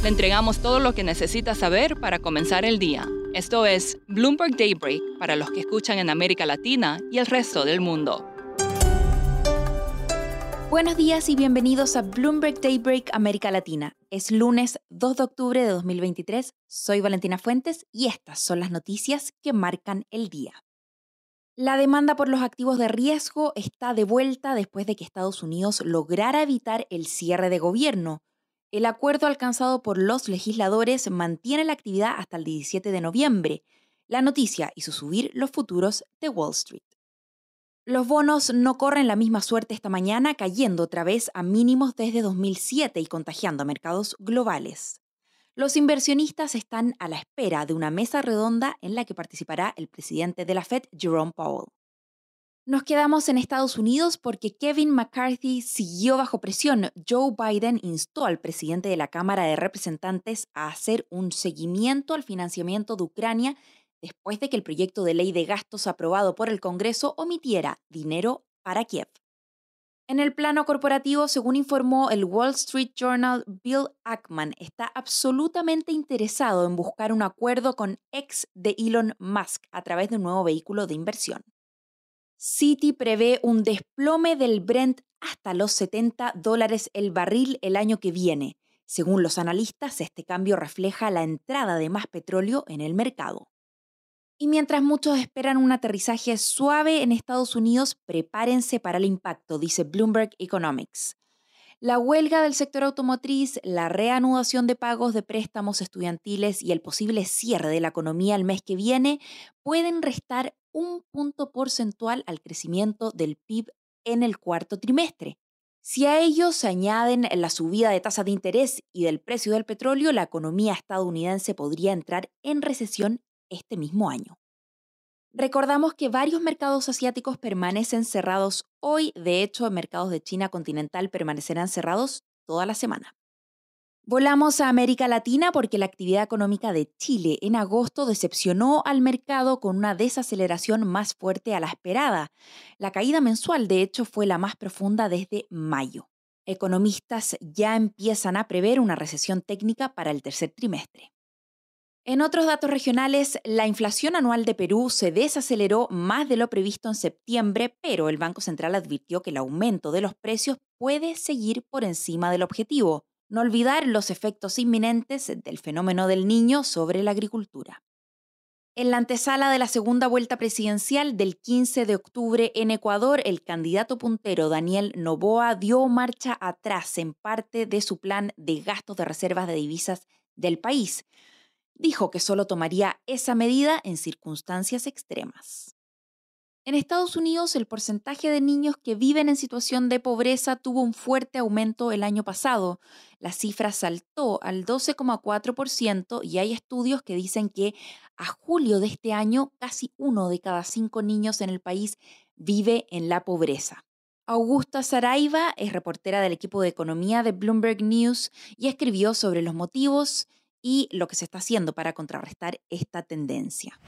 Le entregamos todo lo que necesita saber para comenzar el día. Esto es Bloomberg Daybreak para los que escuchan en América Latina y el resto del mundo. Buenos días y bienvenidos a Bloomberg Daybreak América Latina. Es lunes 2 de octubre de 2023. Soy Valentina Fuentes y estas son las noticias que marcan el día. La demanda por los activos de riesgo está de vuelta después de que Estados Unidos lograra evitar el cierre de gobierno. El acuerdo alcanzado por los legisladores mantiene la actividad hasta el 17 de noviembre. La noticia hizo subir los futuros de Wall Street. Los bonos no corren la misma suerte esta mañana, cayendo otra vez a mínimos desde 2007 y contagiando a mercados globales. Los inversionistas están a la espera de una mesa redonda en la que participará el presidente de la Fed, Jerome Powell. Nos quedamos en Estados Unidos porque Kevin McCarthy siguió bajo presión. Joe Biden instó al presidente de la Cámara de Representantes a hacer un seguimiento al financiamiento de Ucrania después de que el proyecto de ley de gastos aprobado por el Congreso omitiera dinero para Kiev. En el plano corporativo, según informó el Wall Street Journal, Bill Ackman está absolutamente interesado en buscar un acuerdo con ex de Elon Musk a través de un nuevo vehículo de inversión. Citi prevé un desplome del Brent hasta los 70 dólares el barril el año que viene. Según los analistas, este cambio refleja la entrada de más petróleo en el mercado. Y mientras muchos esperan un aterrizaje suave en Estados Unidos, prepárense para el impacto, dice Bloomberg Economics. La huelga del sector automotriz, la reanudación de pagos de préstamos estudiantiles y el posible cierre de la economía el mes que viene pueden restar un punto porcentual al crecimiento del PIB en el cuarto trimestre. Si a ello se añaden la subida de tasa de interés y del precio del petróleo, la economía estadounidense podría entrar en recesión este mismo año. Recordamos que varios mercados asiáticos permanecen cerrados hoy, de hecho, mercados de China continental permanecerán cerrados toda la semana. Volamos a América Latina porque la actividad económica de Chile en agosto decepcionó al mercado con una desaceleración más fuerte a la esperada. La caída mensual, de hecho, fue la más profunda desde mayo. Economistas ya empiezan a prever una recesión técnica para el tercer trimestre. En otros datos regionales, la inflación anual de Perú se desaceleró más de lo previsto en septiembre, pero el Banco Central advirtió que el aumento de los precios puede seguir por encima del objetivo. No olvidar los efectos inminentes del fenómeno del niño sobre la agricultura. En la antesala de la segunda vuelta presidencial del 15 de octubre en Ecuador, el candidato puntero Daniel Novoa dio marcha atrás en parte de su plan de gastos de reservas de divisas del país. Dijo que solo tomaría esa medida en circunstancias extremas. En Estados Unidos, el porcentaje de niños que viven en situación de pobreza tuvo un fuerte aumento el año pasado. La cifra saltó al 12,4% y hay estudios que dicen que a julio de este año casi uno de cada cinco niños en el país vive en la pobreza. Augusta Saraiva es reportera del equipo de economía de Bloomberg News y escribió sobre los motivos y lo que se está haciendo para contrarrestar esta tendencia.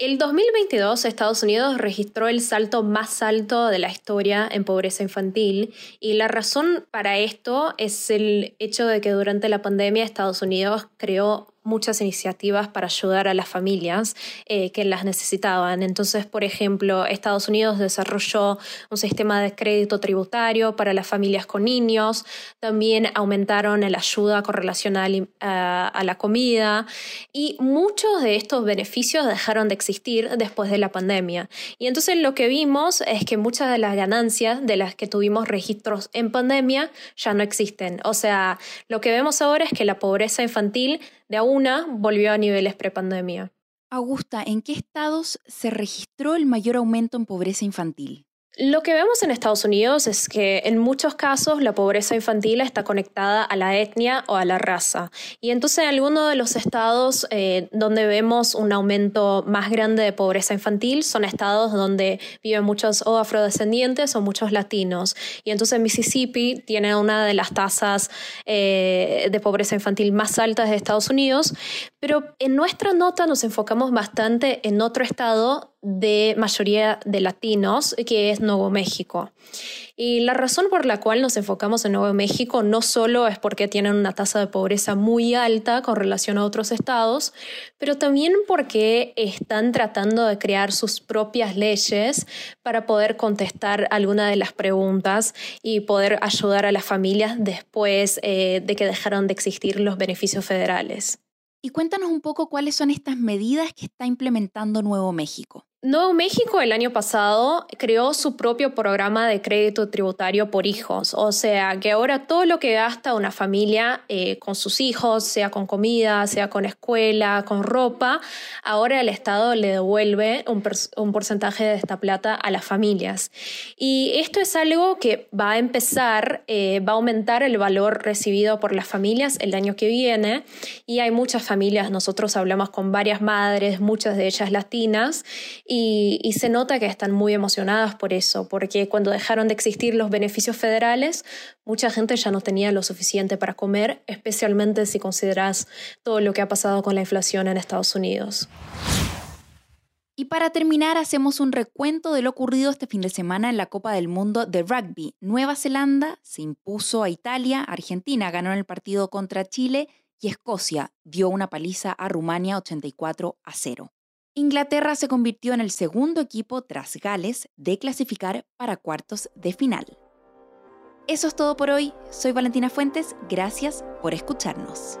El 2022 Estados Unidos registró el salto más alto de la historia en pobreza infantil y la razón para esto es el hecho de que durante la pandemia Estados Unidos creó muchas iniciativas para ayudar a las familias eh, que las necesitaban. Entonces, por ejemplo, Estados Unidos desarrolló un sistema de crédito tributario para las familias con niños, también aumentaron la ayuda con relación a, a la comida y muchos de estos beneficios dejaron de existir después de la pandemia. Y entonces lo que vimos es que muchas de las ganancias de las que tuvimos registros en pandemia ya no existen. O sea, lo que vemos ahora es que la pobreza infantil de una volvió a niveles prepandemia. Augusta, ¿en qué estados se registró el mayor aumento en pobreza infantil? Lo que vemos en Estados Unidos es que en muchos casos la pobreza infantil está conectada a la etnia o a la raza. Y entonces en algunos de los estados eh, donde vemos un aumento más grande de pobreza infantil son estados donde viven muchos o afrodescendientes o muchos latinos. Y entonces Mississippi tiene una de las tasas eh, de pobreza infantil más altas de Estados Unidos. Pero en nuestra nota nos enfocamos bastante en otro estado de mayoría de latinos, que es Nuevo México. Y la razón por la cual nos enfocamos en Nuevo México no solo es porque tienen una tasa de pobreza muy alta con relación a otros estados, pero también porque están tratando de crear sus propias leyes para poder contestar alguna de las preguntas y poder ayudar a las familias después eh, de que dejaron de existir los beneficios federales. Y cuéntanos un poco cuáles son estas medidas que está implementando Nuevo México. Nuevo México el año pasado creó su propio programa de crédito tributario por hijos, o sea que ahora todo lo que gasta una familia eh, con sus hijos, sea con comida, sea con escuela, con ropa, ahora el Estado le devuelve un, porcentaje de esta plata a las familias. Y esto es algo que va a empezar, eh, va a aumentar el valor recibido por las familias el año que viene y hay muchas familias, nosotros hablamos con varias madres, muchas de ellas latinas, y, se nota que están muy emocionadas por eso, porque cuando dejaron de existir los beneficios federales, mucha gente ya no tenía lo suficiente para comer, especialmente si consideras todo lo que ha pasado con la inflación en Estados Unidos. Y para terminar, hacemos un recuento de lo ocurrido este fin de semana en la Copa del Mundo de Rugby. Nueva Zelanda se impuso a Italia, Argentina ganó el partido contra Chile y Escocia dio una paliza a Rumania 84 a 0. Inglaterra se convirtió en el segundo equipo tras Gales de clasificar para cuartos de final. Eso es todo por hoy. Soy Valentina Fuentes. Gracias por escucharnos.